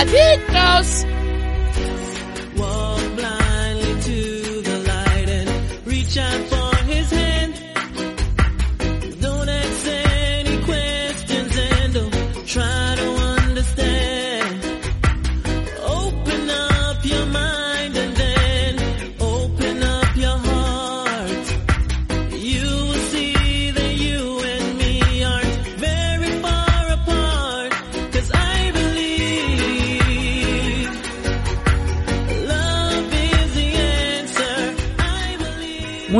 Adictos. Walk blindly to the light and reach out for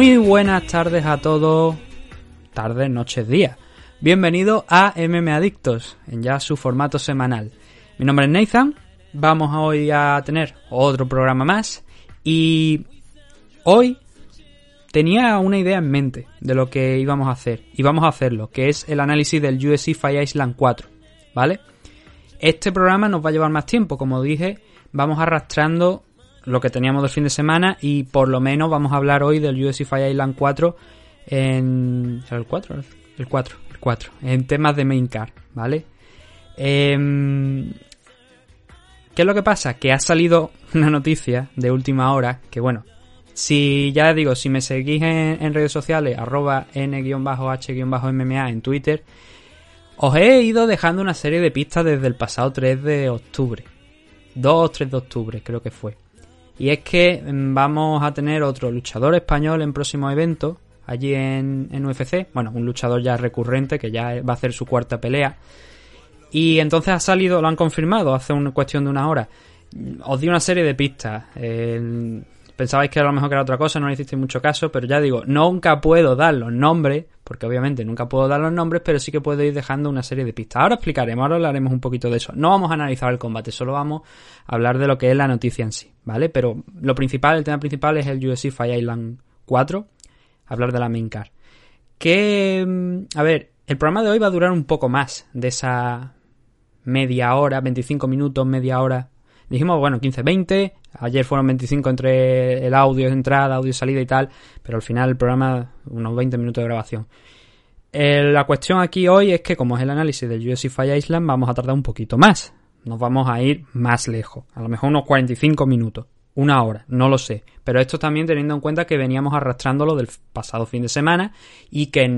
Muy buenas tardes a todos, tardes, noches, días. Bienvenido a MM Adictos, en ya su formato semanal. Mi nombre es Nathan, vamos hoy a tener otro programa más y hoy tenía una idea en mente de lo que íbamos a hacer y vamos a hacerlo, que es el análisis del USC Fire Island 4, ¿vale? Este programa nos va a llevar más tiempo, como dije, vamos arrastrando lo que teníamos del fin de semana y por lo menos vamos a hablar hoy del USC Fire Island 4 en... ¿Será el 4? El 4, el 4, en temas de main car, ¿vale? Em, ¿Qué es lo que pasa? Que ha salido una noticia de última hora que, bueno, si ya digo, si me seguís en, en redes sociales, arroba n-h-mma en Twitter, os he ido dejando una serie de pistas desde el pasado 3 de octubre. 2 o 3 de octubre, creo que fue. Y es que mm, vamos a tener otro luchador español en próximo evento, allí en, UFC. Bueno, un luchador ya recurrente que ya va a hacer su cuarta pelea. Y entonces ha salido, lo han confirmado hace una cuestión de una hora. Os di una serie de pistas. Pensabais que a lo mejor que era otra cosa, no le hicisteis mucho caso, pero ya digo, nunca puedo dar los nombres, porque obviamente nunca puedo dar los nombres, pero sí que puedo ir dejando una serie de pistas. Ahora explicaremos, ahora hablaremos un poquito de eso. No vamos a analizar el combate, solo vamos a hablar de lo que es la noticia en sí, ¿vale? Pero lo principal, el tema principal es el UFC Fire Island 4, hablar de la main car. Que, mm, a ver, el programa de hoy va a durar un poco más de esa media hora, 25 minutos, media hora. Dijimos, bueno, 15, 20. Ayer fueron 25 entre el audio entrada, audio salida y tal. Pero al final el programa, unos 20 minutos de grabación. Eh, la cuestión aquí hoy es que, como es el análisis del UFC Fire Island, vamos a tardar un poquito más. Nos vamos a ir más lejos. A lo mejor unos 45 minutos. Una hora, no lo sé. Pero esto también teniendo en cuenta que veníamos arrastrándolo del pasado fin de semana y que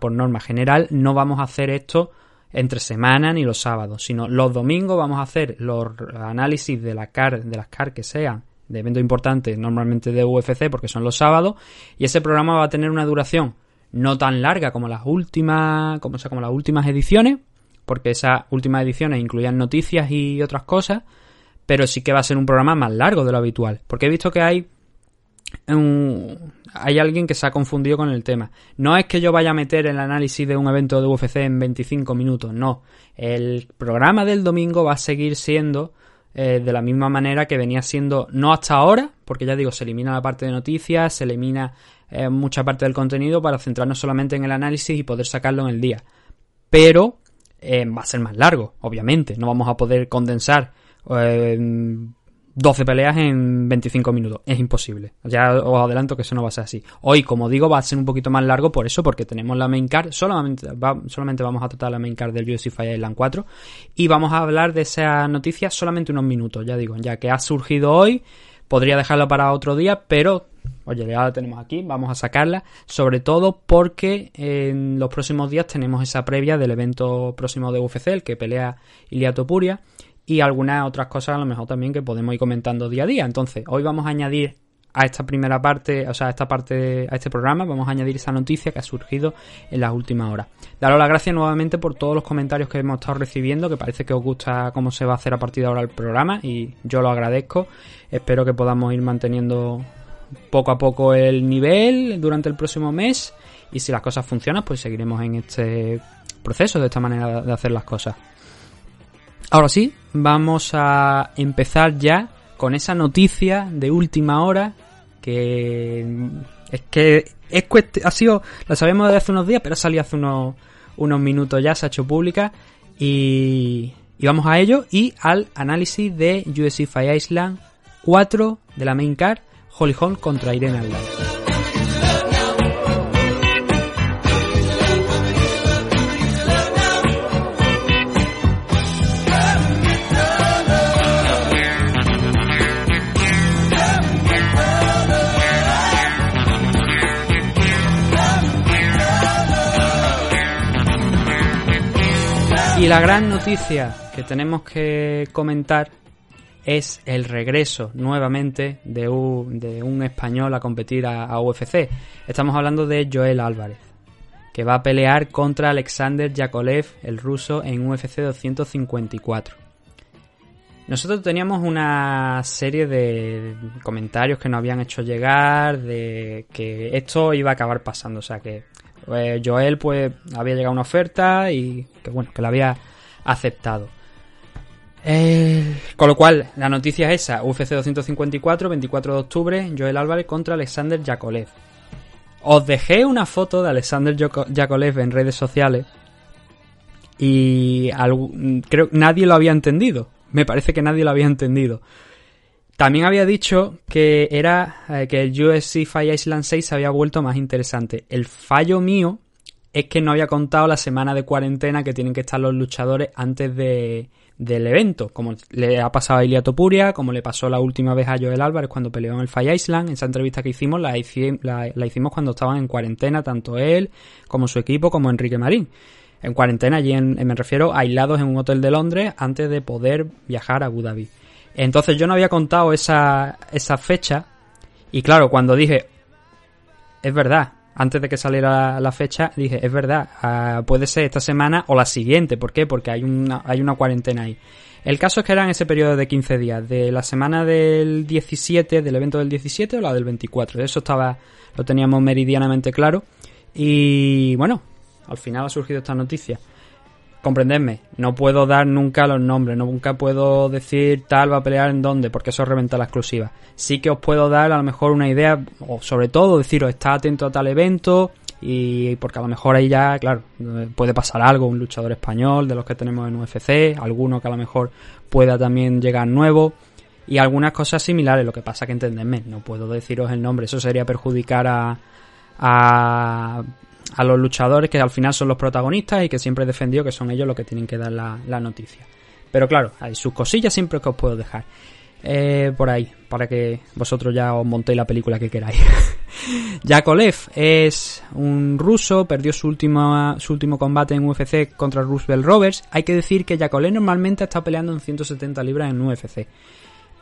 por norma general no vamos a hacer esto entre semana ni los sábados, sino los domingos vamos a hacer los análisis de la car, de las car que sean de eventos importantes, normalmente de UFC porque son los sábados, y ese programa va a tener una duración no tan larga como las últimas, como, sea, como las últimas ediciones, porque esas últimas ediciones incluían noticias y otras cosas, pero sí que va a ser un programa más largo de lo habitual, porque he visto que hay hay alguien que se ha confundido con el tema. No es que yo vaya a meter el análisis de un evento de UFC en 25 minutos, no. El programa del domingo va a seguir siendo eh, de la misma manera que venía siendo, no hasta ahora, porque ya digo, se elimina la parte de noticias, se elimina eh, mucha parte del contenido para centrarnos solamente en el análisis y poder sacarlo en el día. Pero eh, va a ser más largo, obviamente. No vamos a poder condensar eh, 12 peleas en 25 minutos. Es imposible. Ya os adelanto que eso no va a ser así. Hoy, como digo, va a ser un poquito más largo por eso, porque tenemos la main card. Solamente, va- solamente vamos a tratar la main card del UFC Fire Island 4. Y vamos a hablar de esa noticia solamente unos minutos, ya digo, ya que ha surgido hoy. Podría dejarlo para otro día, pero oye, ya la tenemos aquí, vamos a sacarla, sobre todo porque en los próximos días tenemos esa previa del evento próximo de UFC, el que pelea Ilia Topuria, y algunas otras cosas a lo mejor también que podemos ir comentando día a día. Entonces, hoy vamos a añadir a esta primera parte, o sea, a esta parte, a este programa, vamos a añadir esa noticia que ha surgido en las últimas horas. Daros las gracias nuevamente por todos los comentarios que hemos estado recibiendo, que parece que os gusta cómo se va a hacer a partir de ahora el programa y yo lo agradezco. Espero que podamos ir manteniendo poco a poco el nivel durante el próximo mes y si las cosas funcionan, pues seguiremos en este proceso, de esta manera de hacer las cosas. Ahora sí, vamos a empezar ya con esa noticia de última hora que es que es ha sido, la sabemos desde hace unos días, pero ha salido hace unos, unos minutos ya, se ha hecho pública y, y vamos a ello y al análisis de UFC Fight Island 4 de la main card, Holly Holm contra Irene Aldana. Y la gran noticia que tenemos que comentar es el regreso nuevamente de un, español a competir a, a UFC. Estamos hablando de Joel Álvarez, que va a pelear contra Alexander Yakolev, el ruso, en UFC 254. Nosotros teníamos una serie de comentarios que nos habían hecho llegar de que esto iba a acabar pasando, o sea que eh, Joel pues había llegado una oferta y que bueno, que la había aceptado. Eh, con lo cual, la noticia es esa, UFC 254, 24 de octubre, Joel Álvarez contra Alexander Yakolev. Os dejé una foto de Alexander Yako- Yakolev en redes sociales y algu- creo que nadie lo había entendido. Me parece que nadie lo había entendido. También había dicho que era eh, que el UFC Fight Island 6 se había vuelto más interesante. El fallo mío es que no había contado la semana de cuarentena que tienen que estar los luchadores antes de, del evento, como le ha pasado a Ilia Topuria, como le pasó la última vez a Joel Álvarez cuando peleó en el Fight Island. Esa entrevista que hicimos la, hici- la- la hicimos cuando estaban en cuarentena, tanto él como su equipo, como Enrique Marín. En cuarentena, allí me refiero aislados en un hotel de Londres antes de poder viajar a Abu Dhabi. Entonces yo no había contado esa, esa fecha y claro, cuando dije, es verdad, antes de que saliera la fecha, dije, es verdad, ah, puede ser esta semana o la siguiente. ¿Por qué? Porque hay una, hay una cuarentena ahí. El caso es que era en ese periodo de 15 días, de la semana del 17, del evento del 17 o la del 24. Eso estaba, lo teníamos meridianamente claro. Y bueno, al final ha surgido esta noticia. Comprendedme, no puedo dar nunca los nombres, nunca puedo decir tal va a pelear en dónde, porque eso reventa la exclusiva. Sí que os puedo dar a lo mejor una idea, o sobre todo deciros, está atento a tal evento, y porque a lo mejor ahí ya, claro, puede pasar algo, un luchador español de los que tenemos en UFC, alguno que a lo mejor pueda también llegar nuevo, y algunas cosas similares, lo que pasa que entendedme, no puedo deciros el nombre, eso sería perjudicar a, a, a los luchadores que al final son los protagonistas y que siempre he defendido que son ellos los que tienen que dar la, la noticia. Pero claro, hay sus cosillas siempre que os puedo dejar. Eh, por ahí, para que vosotros ya os montéis la película que queráis. Yakolev es un ruso, perdió su último, su último combate en UFC contra Roosevelt Roberts. Hay que decir que Yakolev normalmente está peleando en 170 libras en UFC.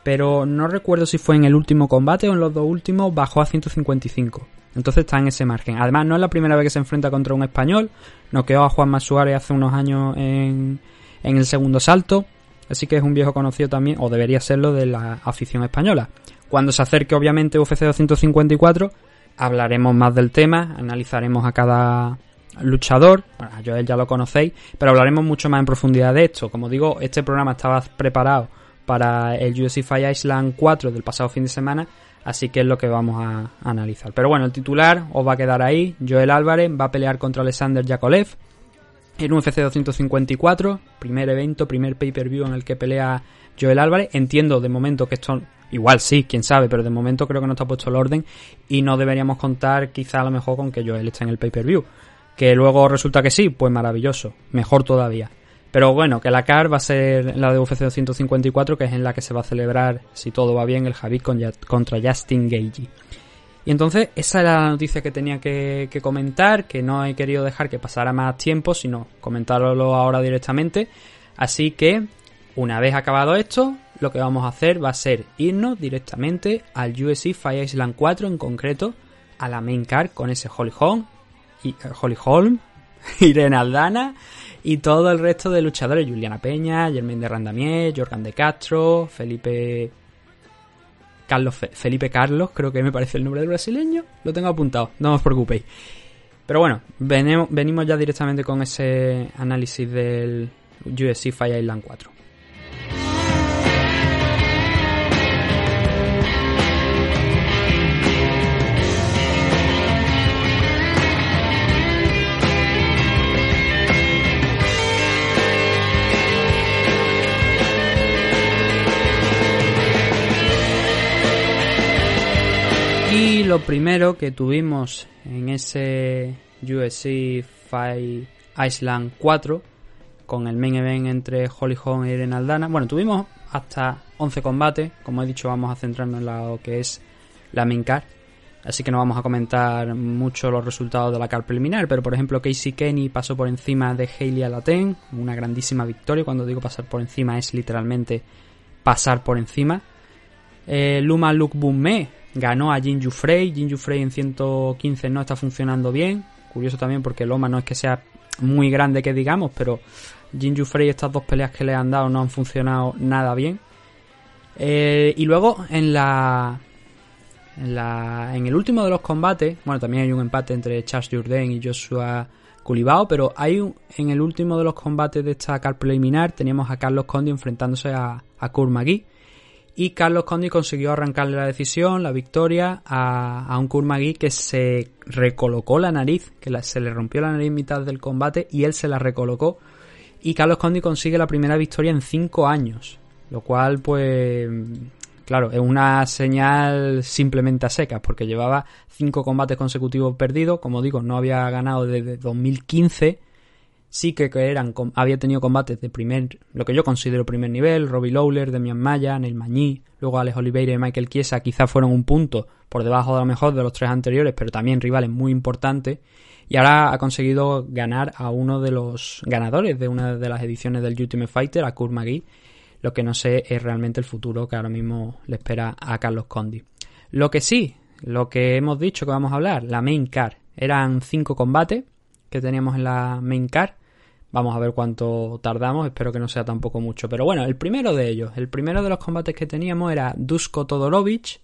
Pero no recuerdo si fue en el último combate o en los dos últimos, bajó a 155. Entonces está en ese margen. Además, no es la primera vez que se enfrenta contra un español. Noqueó a Juan Suárez hace unos años en, en el segundo salto. Así que es un viejo conocido también, o debería serlo, de la afición española. Cuando se acerque, obviamente, UFC 254, hablaremos más del tema, analizaremos a cada luchador. Bueno, a Joel ya lo conocéis, pero hablaremos mucho más en profundidad de esto. Como digo, este programa estaba preparado para el UFC Fight Island 4 del pasado fin de semana, así que es lo que vamos a, analizar. Pero bueno, el titular os va a quedar ahí. Joel Álvarez va a pelear contra Alexander Yakolev en UFC 254, primer evento, primer pay-per-view en el que pelea Joel Álvarez. Entiendo de momento que esto, igual sí, quién sabe, pero de momento creo que no está puesto el orden y no deberíamos contar quizá a lo mejor con que Joel esté en el pay-per-view. Que luego resulta que sí, pues maravilloso, mejor todavía. Pero bueno, que la CAR va a ser la de UFC 254, que es en la que se va a celebrar, si todo va bien, el Javid contra Justin Gagey. Y entonces esa era la noticia que tenía que, que comentar, que no he querido dejar que pasara más tiempo, sino comentarlo ahora directamente. Así que, una vez acabado esto, lo que vamos a hacer va a ser irnos directamente al UFC Fire Island 4, en concreto, a la main card con ese Holly Holm, y, eh, Holly Holm, Irene Aldana y todo el resto de luchadores, Juliana Peña, Germain de Randamier, Jorgan de Castro, Felipe Carlos Fe- Felipe Carlos, creo que me parece el nombre del brasileño. Lo tengo apuntado, no os preocupéis. Pero bueno, venimos ya directamente con ese análisis del UFC Fire Island 4. Y lo primero que tuvimos en ese UFC Fight Island 4 con el main event entre Holly Holm y Irene Aldana. Bueno, tuvimos hasta 11 combates. Como he dicho, vamos a centrarnos en lo que es la main card. Así que no vamos a comentar mucho los resultados de la card preliminar. Pero, por ejemplo, Casey Kenny pasó por encima de Hailey Alaten. Una grandísima victoria. Cuando digo pasar por encima es literalmente pasar por encima. Eh, Luma Luke Bumme ganó a Jinju Frey. Jinju Frey en 115 no está funcionando bien. Curioso también porque Loma no es que sea muy grande que digamos, pero Jinju Frey estas dos peleas que le han dado no han funcionado nada bien. Eh, y luego en la, en la en el último de los combates, bueno, también hay un empate entre Charles Jourdain y Joshua Culibao, pero hay un, en el último de los combates de esta car preliminar teníamos a Carlos Condi enfrentándose a, a Kurt McGee. Y Carlos Condi consiguió arrancarle la decisión, la victoria, a, un Kurt McGee que se recolocó la nariz, que se le rompió la nariz en mitad del combate y él se la recolocó. Y Carlos Condi consigue la primera victoria en 5 años. Lo cual, pues, claro, es una señal simplemente a secas, porque llevaba 5 combates consecutivos perdidos. Como digo, no había ganado desde 2015 sí que eran había tenido combates de primer lo que yo considero primer nivel Robbie Lawler Demian Maya Neil Mañí luego Alex Oliveira y Michael Chiesa quizás fueron un punto por debajo de lo mejor de los tres anteriores pero también rivales muy importantes y ahora ha conseguido ganar a uno de los ganadores de una de las ediciones del Ultimate Fighter a Kurt McGee lo que no sé es realmente el futuro que ahora mismo le espera a Carlos Condi lo que sí lo que hemos dicho que vamos a hablar la main card. Eran cinco combates que teníamos en la main card Vamos a ver cuánto tardamos, espero que no sea tampoco mucho. Pero bueno, el primero de ellos, el primero de los combates que teníamos era Dusko Todorovic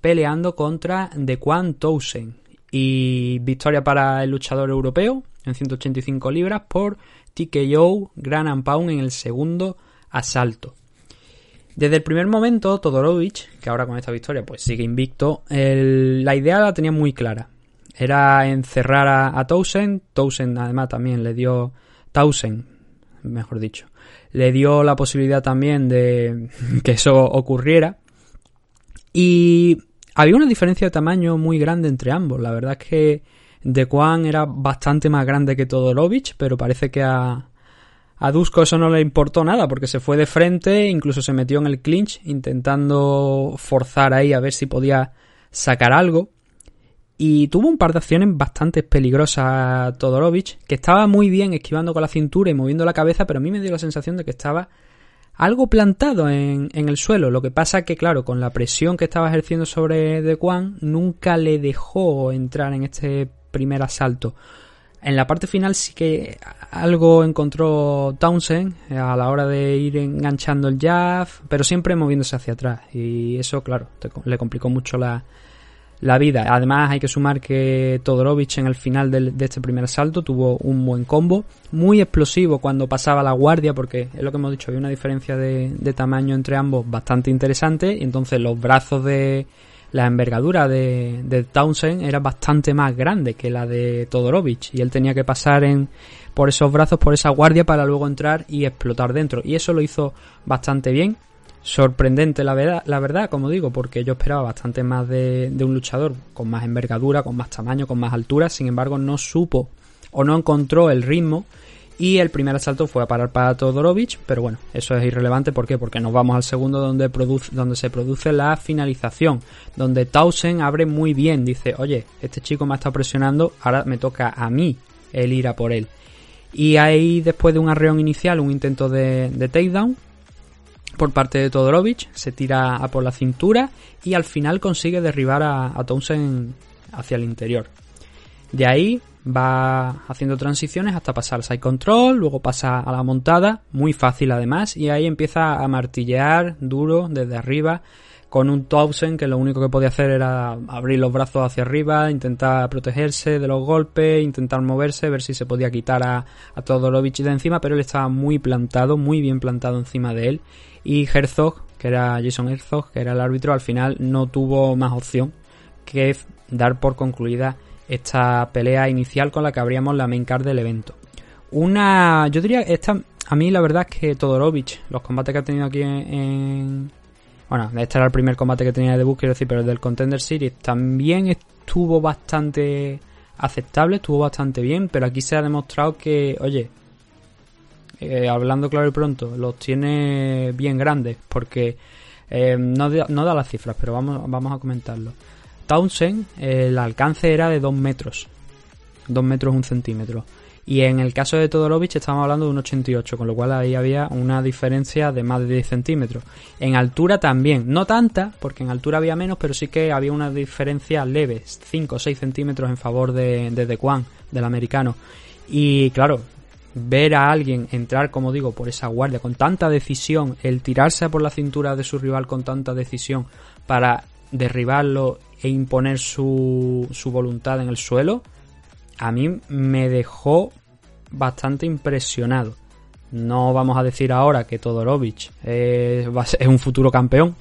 peleando contra Dequan Towson. Y victoria para el luchador europeo en 185 libras por TKO Gran and Pound en el segundo asalto. Desde el primer momento, Todorovic, que ahora con esta victoria pues sigue invicto, la idea la tenía muy clara. Era encerrar a, a Towson. Towson además también le dio Towson, mejor dicho, le dio la posibilidad también de que eso ocurriera. Y había una diferencia de tamaño muy grande entre ambos. La verdad es que Dequan era bastante más grande que Todorovic, pero parece que a, a Dusko eso no le importó nada porque se fue de frente, incluso se metió en el clinch intentando forzar ahí a ver si podía sacar algo. Y tuvo un par de acciones bastante peligrosas Todorovic, que estaba muy bien esquivando con la cintura y moviendo la cabeza, pero a mí me dio la sensación de que estaba algo plantado en, en el suelo. Lo que pasa que, claro, con la presión que estaba ejerciendo sobre Dequan, nunca le dejó entrar en este primer asalto. En la parte final sí que algo encontró Townsend a la hora de ir enganchando el jab, pero siempre moviéndose hacia atrás. Y eso, claro, te- le complicó mucho la, la vida. Además, hay que sumar que Todorovic en el final de este primer asalto tuvo un buen combo, muy explosivo cuando pasaba la guardia, porque es lo que hemos dicho, había una diferencia de, de tamaño entre ambos bastante interesante, y entonces los brazos de la envergadura de, de Townsend era bastante más grande que la de Todorovic, y él tenía que pasar en por esos brazos, por esa guardia, para luego entrar y explotar dentro, y eso lo hizo bastante bien sorprendente la verdad, la verdad, como digo, porque yo esperaba bastante más de, de un luchador con más envergadura, con más tamaño, con más altura, sin embargo no supo o no encontró el ritmo y el primer asalto fue a parar para Todorovic, pero bueno, eso es irrelevante, ¿por qué? Porque nos vamos al segundo donde, produce, donde se produce la finalización, donde Towson abre muy bien, dice, oye, este chico me ha estado presionando, ahora me toca a mí el ir a por él. Y ahí, después de un arreón inicial, un intento de, de takedown, por parte de Todorovic, se tira a por la cintura y al final consigue derribar a, Townsend hacia el interior. De ahí va haciendo transiciones hasta pasar side control, luego pasa a la montada, muy fácil además, y ahí empieza a martillear duro desde arriba, con un Townsend que lo único que podía hacer era abrir los brazos hacia arriba, intentar protegerse de los golpes, intentar moverse, ver si se podía quitar a, a Todorovic de encima, pero él estaba muy plantado, muy bien plantado encima de él. Y Herzog, que era Jason Herzog, que era el árbitro, al final no tuvo más opción que dar por concluida esta pelea inicial con la que abríamos la main card del evento. Una, yo diría, esta, a mí la verdad es que Todorovic, los combates que ha tenido aquí en bueno, este era el primer combate que tenía de debut, quiero decir, pero el del Contender Series también estuvo bastante aceptable, estuvo bastante bien, pero aquí se ha demostrado que, oye, eh, hablando claro y pronto, los tiene bien grandes, porque eh, no, no da las cifras, pero vamos, vamos a comentarlo. Townsend, el alcance era de 2 metros, 2 metros 1 centímetro. Y en el caso de Todorovic estamos hablando de un 88, con lo cual ahí había una diferencia de más de 10 centímetros. En altura también, no tanta, porque en altura había menos, pero sí que había una diferencia leve, 5 o 6 centímetros en favor de, de Dequan, del americano. Y claro, ver a alguien entrar, como digo, por esa guardia con tanta decisión, el tirarse por la cintura de su rival con tanta decisión para derribarlo e imponer su, su voluntad en el suelo, a mí me dejó bastante impresionado. No vamos a decir ahora que Todorovic es, es un futuro campeón,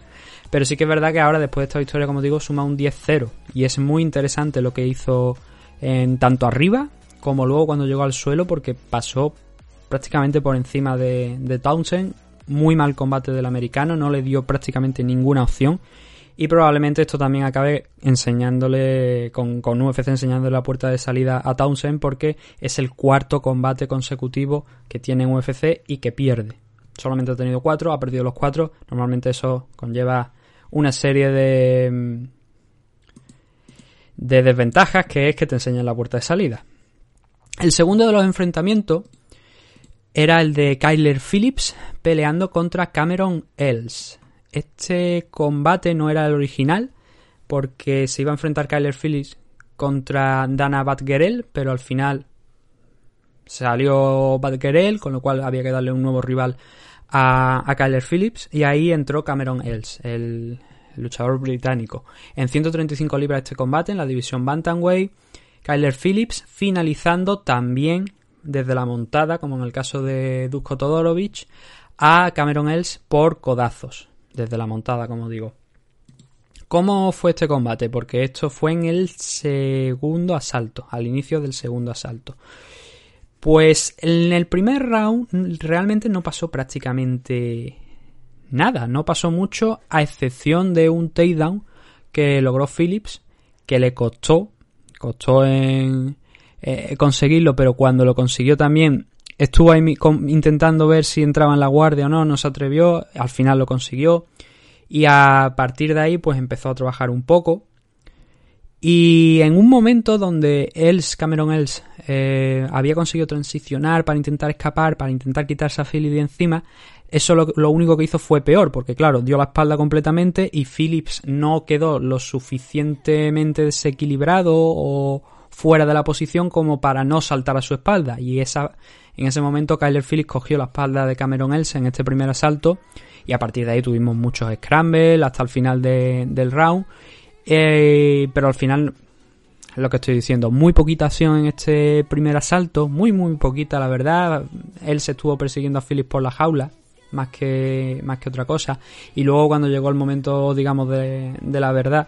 pero sí que es verdad que ahora, después de esta victoria, como digo, suma un 10-0. Y es muy interesante lo que hizo en tanto arriba como luego cuando llegó al suelo, porque pasó prácticamente por encima de, de Townsend. Muy mal combate del americano, no le dio prácticamente ninguna opción. Y probablemente esto también acabe enseñándole, con, con UFC enseñándole la puerta de salida a Townsend, porque es el cuarto combate consecutivo que tiene en UFC y que pierde. Solamente ha tenido cuatro, ha perdido los cuatro. Normalmente eso conlleva una serie de, de desventajas que es que te enseñan la puerta de salida. El segundo de los enfrentamientos era el de Kyler Phillips peleando contra Cameron Els. Este combate no era el original porque se iba a enfrentar Kyler Phillips contra Dana Batgerel, pero al final salió Batgerel, con lo cual había que darle un nuevo rival a, Kyler Phillips y ahí entró Cameron Els, el luchador británico. En 135 libras este combate en la división Bantamweight, Kyler Phillips finalizando también desde la montada, como en el caso de Dusko Todorovic, a Cameron Els por codazos, desde la montada, como digo. ¿Cómo fue este combate? Porque esto fue en el segundo asalto, al inicio del segundo asalto. Pues en el primer round realmente no pasó prácticamente nada, no pasó mucho a excepción de un takedown que logró Phillips, que le costó, costó en eh, conseguirlo, pero cuando lo consiguió también estuvo ahí intentando ver si entraba en la guardia o no, no se atrevió, al final lo consiguió y a partir de ahí pues empezó a trabajar un poco y en un momento donde Els, Cameron Els, eh, había conseguido transicionar para intentar escapar, para intentar quitarse a Phillips de encima, eso lo, lo único que hizo fue peor, porque claro, dio la espalda completamente y Phillips no quedó lo suficientemente desequilibrado o fuera de la posición como para no saltar a su espalda. Y esa, en ese momento Kyler Phillips cogió la espalda de Cameron Els en este primer asalto y a partir de ahí tuvimos muchos scrambles hasta el final de- del round. Eh, pero al final, lo que estoy diciendo, muy poquita acción en este primer asalto, muy muy poquita la verdad. Él se estuvo persiguiendo a Phillips por la jaula, más que, más que otra cosa. Y luego cuando llegó el momento, digamos, de, de la verdad,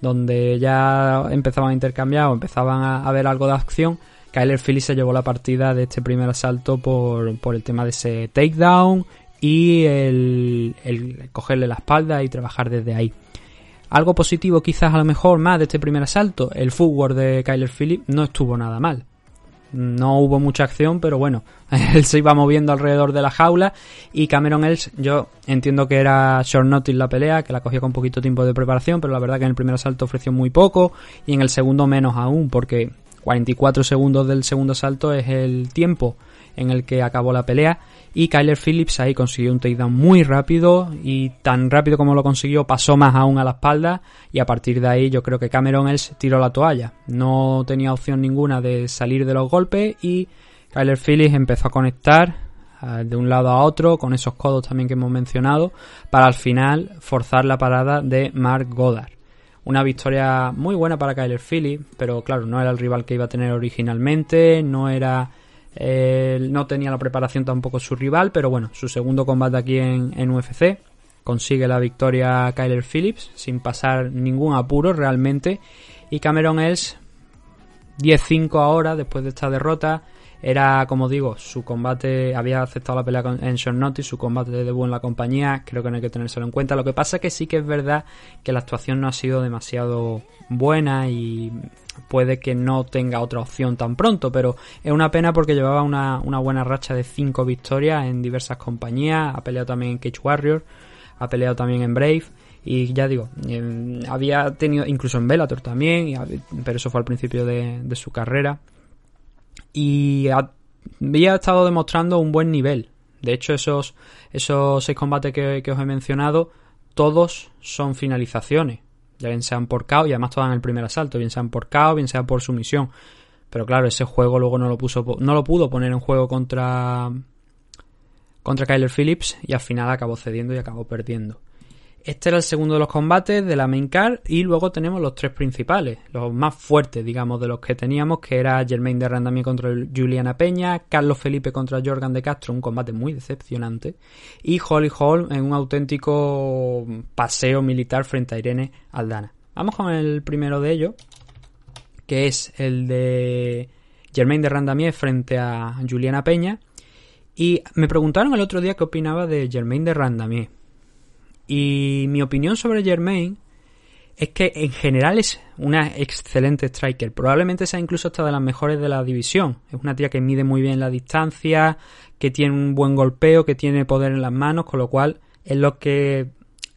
donde ya empezaban a intercambiar o empezaban a, a ver algo de acción, Kyler Phillips se llevó la partida de este primer asalto por, por el tema de ese takedown y el, cogerle la espalda y trabajar desde ahí. Algo positivo quizás a lo mejor más de este primer asalto, el footwork de Kyler Phillips no estuvo nada mal. No hubo mucha acción, pero bueno, él se iba moviendo alrededor de la jaula y Cameron Els, yo entiendo que era short notice la pelea, que la cogió con poquito tiempo de preparación, pero la verdad que en el primer asalto ofreció muy poco y en el segundo menos aún, porque 44 segundos del segundo asalto es el tiempo en el que acabó la pelea y Kyler Phillips ahí consiguió un takedown muy rápido y tan rápido como lo consiguió pasó más aún a la espalda y a partir de ahí yo creo que Cameron Els tiró la toalla no tenía opción ninguna de salir de los golpes y Kyler Phillips empezó a conectar eh, de un lado a otro, con esos codos también que hemos mencionado, para al final forzar la parada de Mark Goddard. Una victoria muy buena para Kyler Phillips, pero claro, no era el rival que iba a tener originalmente, no era eh, no tenía la preparación tampoco su rival, pero bueno, su segundo combate aquí en, en UFC consigue la victoria Kyler Phillips sin pasar ningún apuro realmente. Y Cameron Els 10-5 ahora después de esta derrota era, como digo, su combate, había aceptado la pelea en short notice, su combate de debut en la compañía, creo que no hay que tenérselo en cuenta. Lo que pasa es que sí que es verdad que la actuación no ha sido demasiado buena y puede que no tenga otra opción tan pronto, pero es una pena porque llevaba una, una buena racha de 5 victorias en diversas compañías, ha peleado también en Cage Warrior, ha peleado también en Brave y ya digo, eh, había tenido incluso en Bellator también, pero eso fue al principio de su carrera y había estado demostrando un buen nivel. De hecho, esos, esos seis combates que, que os he mencionado, todos son finalizaciones. Ya bien sean por KO y además todas en el primer asalto, bien sean por KO, bien sea por sumisión. Pero claro, ese juego luego no lo puso no lo pudo poner en juego contra contra Kyler Phillips y al final acabó cediendo y acabó perdiendo. Este era el segundo de los combates de la main card y luego tenemos los tres principales, los más fuertes, digamos, de los que teníamos, que era Germain de Randamie contra Juliana Peña, Carlos Felipe contra Jorgan de Castro, un combate muy decepcionante, y Holly Hall en un auténtico paseo militar frente a Irene Aldana. Vamos con el primero de ellos, que es el de Germain de Randamie frente a Juliana Peña. Y me preguntaron el otro día qué opinaba de Germain de Randamie. Y mi opinión sobre Germain es que en general es una excelente striker. Probablemente sea incluso hasta de las mejores de la división. Es una tía que mide muy bien la distancia, que tiene un buen golpeo, que tiene poder en las manos, con lo cual es lo que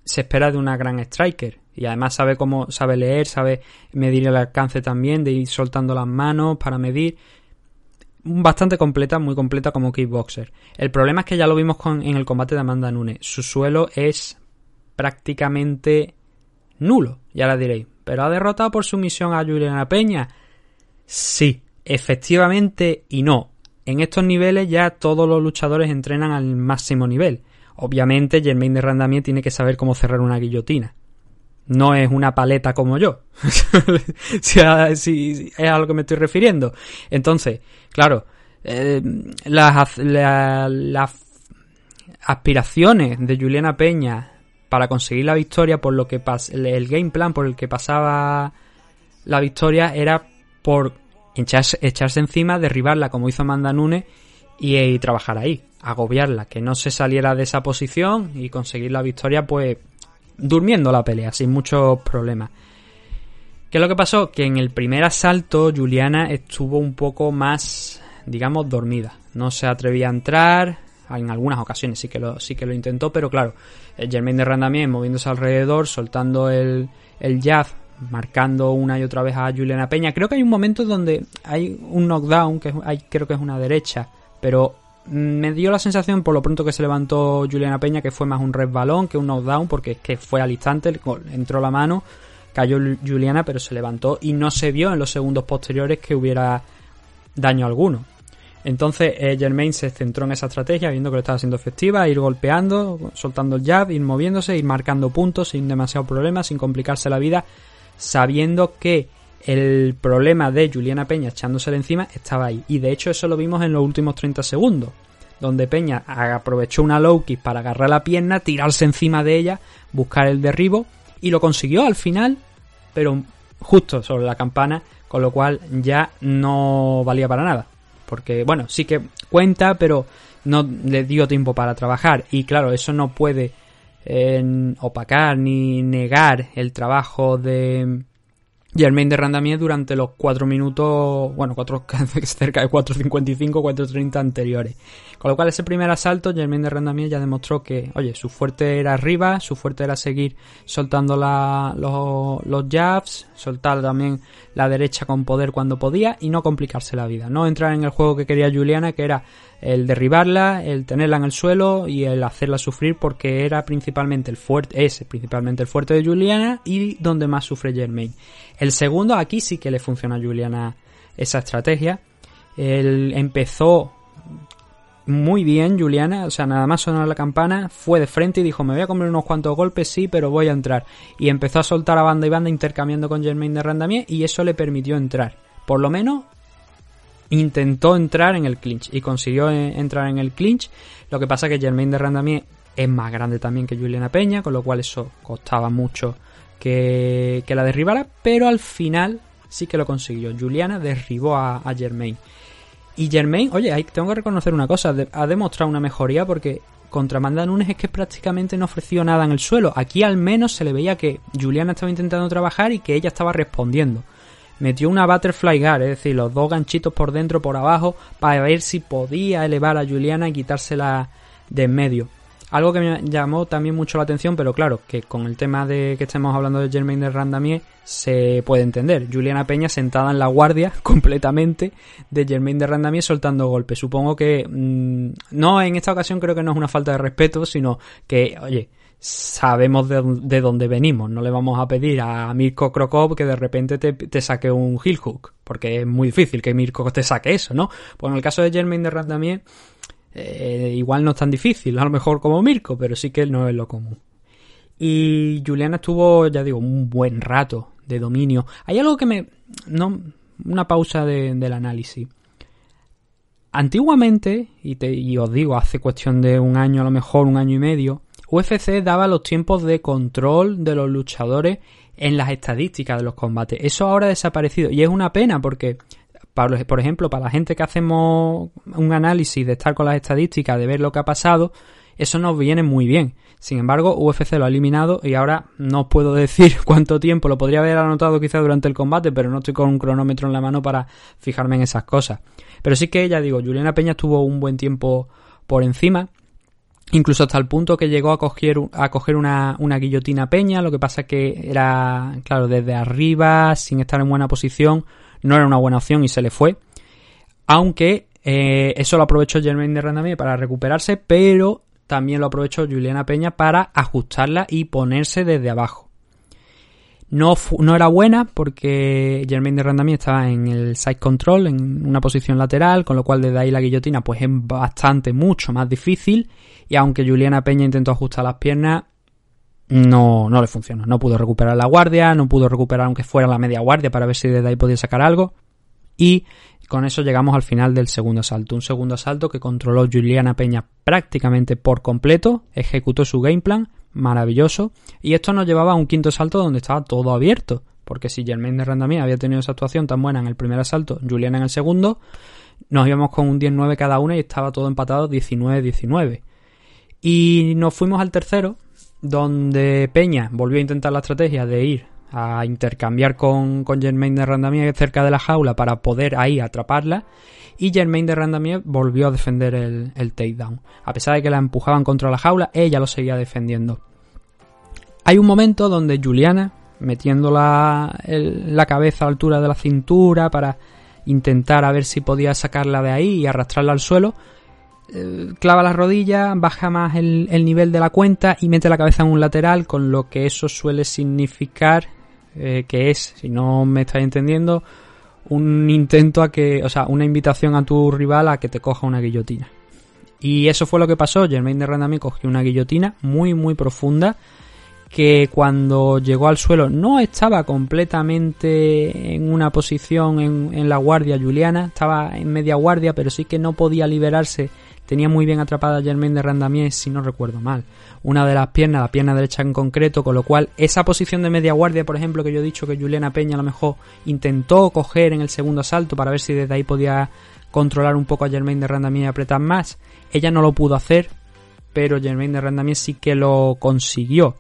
se espera de una gran striker. Y además sabe cómo, sabe leer, sabe medir el alcance también, de ir soltando las manos para medir. Bastante completa, muy completa como kickboxer. El problema es que ya lo vimos en el combate de Amanda Nunes. Su suelo es prácticamente nulo, ya la diréis. ¿Pero ha derrotado por sumisión a Juliana Peña? Sí, efectivamente y no. En estos niveles ya todos los luchadores entrenan al máximo nivel. Obviamente Germain de Randamier tiene que saber cómo cerrar una guillotina. No es una paleta como yo. si, es a lo que me estoy refiriendo. Entonces, claro, eh, las, las aspiraciones de Juliana Peña para conseguir la victoria, por lo que el game plan por el que pasaba la victoria era por echarse, encima, derribarla como hizo Amanda Nunes y, trabajar ahí, agobiarla, que no se saliera de esa posición y conseguir la victoria pues durmiendo la pelea, sin muchos problemas. ¿Qué es lo que pasó? Que en el primer asalto Juliana estuvo un poco más, digamos, dormida. No se atrevía a entrar, en algunas ocasiones sí que lo, sí que lo intentó, pero claro, Germain de Randamien moviéndose alrededor, soltando el, el jab, marcando una y otra vez a Juliana Peña. Creo que hay un momento donde hay un knockdown, que hay, creo que es una derecha, pero me dio la sensación por lo pronto que se levantó Juliana Peña que fue más un resbalón que un knockdown, porque es que fue al instante, entró la mano, cayó Juliana, pero se levantó y no se vio en los segundos posteriores que hubiera daño alguno. Entonces eh, Germain se centró en esa estrategia, viendo que lo estaba haciendo efectiva, ir golpeando, soltando el jab, ir moviéndose, ir marcando puntos sin demasiado problema, sin complicarse la vida, sabiendo que el problema de Juliana Peña echándosele encima estaba ahí. Y de hecho eso lo vimos en los últimos 30 segundos, donde Peña aprovechó una low para agarrar la pierna, tirarse encima de ella, buscar el derribo, y lo consiguió al final, pero justo sobre la campana, con lo cual ya no valía para nada porque bueno, sí que cuenta, pero no le dio tiempo para trabajar. Y claro, eso no puede eh, opacar ni negar el trabajo de Germain de Randamier durante los 4 minutos, bueno, cuatro, cerca de 4.55, 4.30 anteriores. Con lo cual ese primer asalto, Germain de Randamier ya demostró que, oye, su fuerte era arriba, su fuerte era seguir soltando los, los jabs, soltar también la derecha con poder cuando podía y no complicarse la vida. No entrar en el juego que quería Juliana, que era el derribarla, el tenerla en el suelo y el hacerla sufrir porque era principalmente el fuerte, es principalmente el fuerte de Juliana y donde más sufre Germain. El segundo, aquí sí que le funciona a Juliana esa estrategia. Él empezó muy bien Juliana, o sea, nada más sonar la campana, fue de frente y dijo, me voy a comer unos cuantos golpes, sí, pero voy a entrar. Y empezó a soltar a banda y banda intercambiando con Germain de Randamier y eso le permitió entrar. Por lo menos intentó entrar en el clinch y consiguió eh, entrar en el clinch. Lo que pasa que Germain de Randamier es más grande también que Juliana Peña, con lo cual eso costaba mucho que, que la derribara, pero al final sí que lo consiguió. Juliana derribó a, a Germain. Y Germain, oye, tengo que reconocer una cosa, ha demostrado una mejoría porque contra Amanda Nunes es que prácticamente no ofreció nada en el suelo. Aquí al menos se le veía que Juliana estaba intentando trabajar y que ella estaba respondiendo. Metió una butterfly guard, es decir, los dos ganchitos por dentro, por abajo, para ver si podía elevar a Juliana y quitársela de en medio. Algo que me llamó también mucho la atención, pero claro, que con el tema de que estemos hablando de Germain de Randamier se puede entender. Juliana Peña sentada en la guardia completamente de Germain de Randamier soltando golpes. Supongo que mm, no en esta ocasión creo que no es una falta de respeto, sino que, oye, sabemos de, de dónde venimos. No le vamos a pedir a Mirko Krokov que de repente te, saque un heel hook, porque es muy difícil que Mirko te saque eso, ¿no? Pues en el caso de Germain de Randamier eh, igual no es tan difícil, a lo mejor como Mirko, pero sí que no es lo común. Y Juliana estuvo, ya digo, un buen rato de dominio. Hay algo que me... No, una pausa de- del análisis. Antiguamente, y, te, y os digo, hace cuestión de un año, a lo mejor un año y medio, UFC daba los tiempos de control de los luchadores en las estadísticas de los combates. Eso ahora ha desaparecido y es una pena porque, por ejemplo, para la gente que hacemos un análisis de estar con las estadísticas, de ver lo que ha pasado, eso nos viene muy bien. Sin embargo, UFC lo ha eliminado y ahora no os puedo decir cuánto tiempo. Lo podría haber anotado quizá durante el combate, pero no estoy con un cronómetro en la mano para fijarme en esas cosas. Pero sí que, ya digo, Juliana Peña estuvo un buen tiempo por encima. Incluso hasta el punto que llegó a coger, a coger una, una guillotina Peña. Lo que pasa que era, claro, desde arriba, sin estar en buena posición, no era una buena opción y se le fue. Aunque eh, eso lo aprovechó Germain de Randamier para recuperarse, pero también lo aprovechó Juliana Peña para ajustarla y ponerse desde abajo. No, no era buena porque Germain de Randamier estaba en el side control, en una posición lateral, con lo cual desde ahí la guillotina pues es bastante, mucho más difícil. Y aunque Juliana Peña intentó ajustar las piernas, no, no le funcionó. No pudo recuperar la guardia, no pudo recuperar aunque fuera la media guardia para ver si desde ahí podía sacar algo. Y con eso llegamos al final del segundo asalto. Un segundo asalto que controló Juliana Peña prácticamente por completo, ejecutó su game plan, maravilloso. Y esto nos llevaba a un quinto asalto donde estaba todo abierto. Porque si Germain de Randamier había tenido esa actuación tan buena en el primer asalto, Juliana en el segundo, nos íbamos con un 10-9 cada una y estaba todo empatado 19-19. Y nos fuimos al tercero, donde Peña volvió a intentar la estrategia de ir a intercambiar con, con Germain de Randamier cerca de la jaula para poder ahí atraparla. Y Germain de Randamier volvió a defender el, el takedown. A pesar de que la empujaban contra la jaula, ella lo seguía defendiendo. Hay un momento donde Juliana, metiendo la, la cabeza a altura de la cintura para intentar a ver si podía sacarla de ahí y arrastrarla al suelo, eh, clava la rodilla, baja más el, el nivel de la cuenta y mete la cabeza en un lateral, con lo que eso suele significar eh, que es, si no me estáis entendiendo, un intento a que, o sea, una invitación a tu rival a que te coja una guillotina. Y eso fue lo que pasó. Germain de Randami cogió una guillotina muy, muy profunda que cuando llegó al suelo no estaba completamente en una posición en, en la guardia Juliana, estaba en media guardia, pero sí que no podía liberarse. Tenía muy bien atrapada a Germain de Randamier, si no recuerdo mal. Una de las piernas, la pierna derecha en concreto, con lo cual esa posición de media guardia, por ejemplo, que yo he dicho que Juliana Peña a lo mejor intentó coger en el segundo asalto para ver si desde ahí podía controlar un poco a Germain de Randamier y apretar más. Ella no lo pudo hacer, pero Germain de Randamier sí que lo consiguió.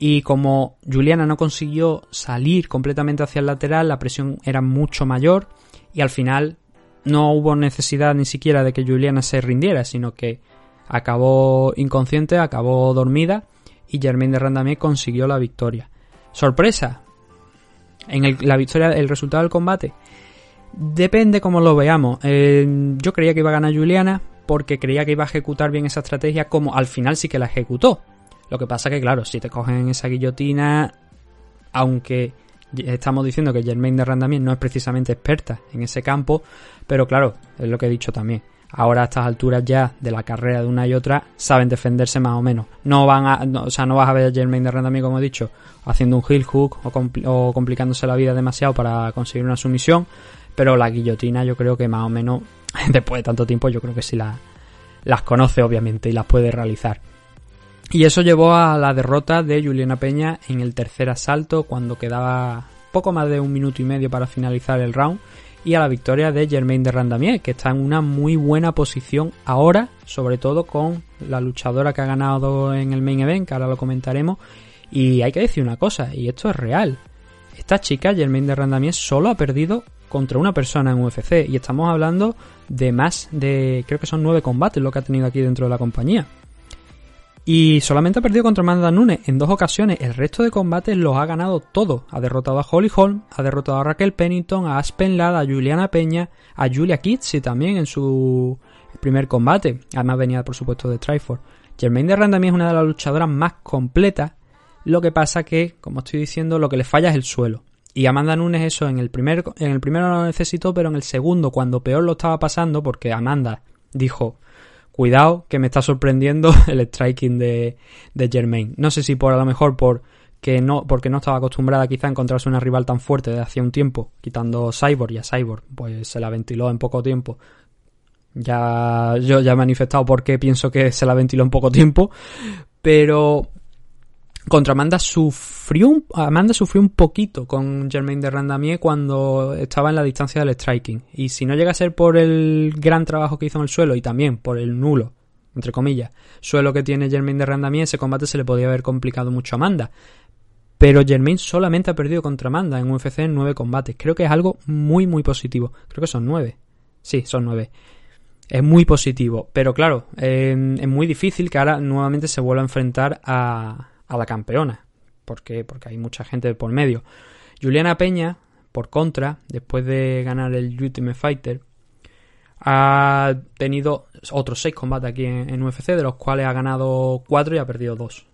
Y como Juliana no consiguió salir completamente hacia el lateral, la presión era mucho mayor y al final no hubo necesidad ni siquiera de que Juliana se rindiera, sino que acabó inconsciente, acabó dormida y Germain de Randamier consiguió la victoria. Sorpresa. En la victoria, el resultado del combate. Depende cómo lo veamos. Eh, yo creía que iba a ganar Juliana porque creía que iba a ejecutar bien esa estrategia como al final sí que la ejecutó. Lo que pasa que, claro, si te cogen esa guillotina, aunque estamos diciendo que Germain de Randamier no es precisamente experta en ese campo, pero claro, es lo que he dicho también. ahora a estas alturas ya de la carrera de una y otra saben defenderse más o menos. No van a, o sea, no vas a ver a Jermaine de Randami, como he dicho, haciendo un heel hook o, compli- o complicándose la vida demasiado para conseguir una sumisión, pero la guillotina yo creo que más o menos, después de tanto tiempo, yo creo que sí la- las conoce obviamente y las puede realizar. Y eso llevó a la derrota de Juliana Peña en el tercer asalto cuando quedaba poco más de un minuto y medio para finalizar el round y a la victoria de Germaine de Randamier que está en una muy buena posición ahora, sobre todo con la luchadora que ha ganado en el main event, que ahora lo comentaremos. Y hay que decir una cosa, y esto es real. Esta chica, Germaine de Randamier, solo ha perdido contra una persona en UFC y estamos hablando de más de, creo que son nueve combates lo que ha tenido aquí dentro de la compañía. Y solamente ha perdido contra Amanda Nunes en dos ocasiones. El resto de combates los ha ganado todo. Ha derrotado a Holly Holm, ha derrotado a Raquel Pennington, a Aspen Ladd, a Juliana Peña, a Julia Kitsi también en su primer combate. Además venía, por supuesto, de Triforce. Germaine de Randami es una de las luchadoras más completas. Lo que pasa que, como estoy diciendo, lo que le falla es el suelo. Y Amanda Nunes eso en el primer en el primero no lo necesitó, pero en el segundo, cuando peor lo estaba pasando, porque Amanda dijo, cuidado que me está sorprendiendo el striking de, de Germain. No sé si por a lo mejor por que no, porque no estaba acostumbrada quizá a encontrarse una rival tan fuerte de hacía un tiempo, quitando Cyborg y a Cyborg, pues se la ventiló en poco tiempo. Ya, yo ya he manifestado por qué pienso que se la ventiló en poco tiempo, pero contra Amanda sufrió un, Amanda sufrió un poquito con Germaine de Randamier cuando estaba en la distancia del striking. Y si no llega a ser por el gran trabajo que hizo en el suelo y también por el nulo, entre comillas, suelo que tiene Germaine de Randamier, ese combate se le podía haber complicado mucho a Amanda. Pero Germaine solamente ha perdido contra Amanda en UFC en nueve combates. Creo que es algo muy, muy positivo. Creo que son nueve. Sí, son nueve. Es muy positivo. Pero claro, eh, es muy difícil que ahora nuevamente se vuelva a enfrentar a, a la campeona. ¿Por qué? Porque hay mucha gente por medio. Juliana Peña, por contra, después de ganar el Ultimate Fighter, ha tenido otros seis combates aquí en, UFC, de los cuales ha ganado cuatro y ha perdido dos.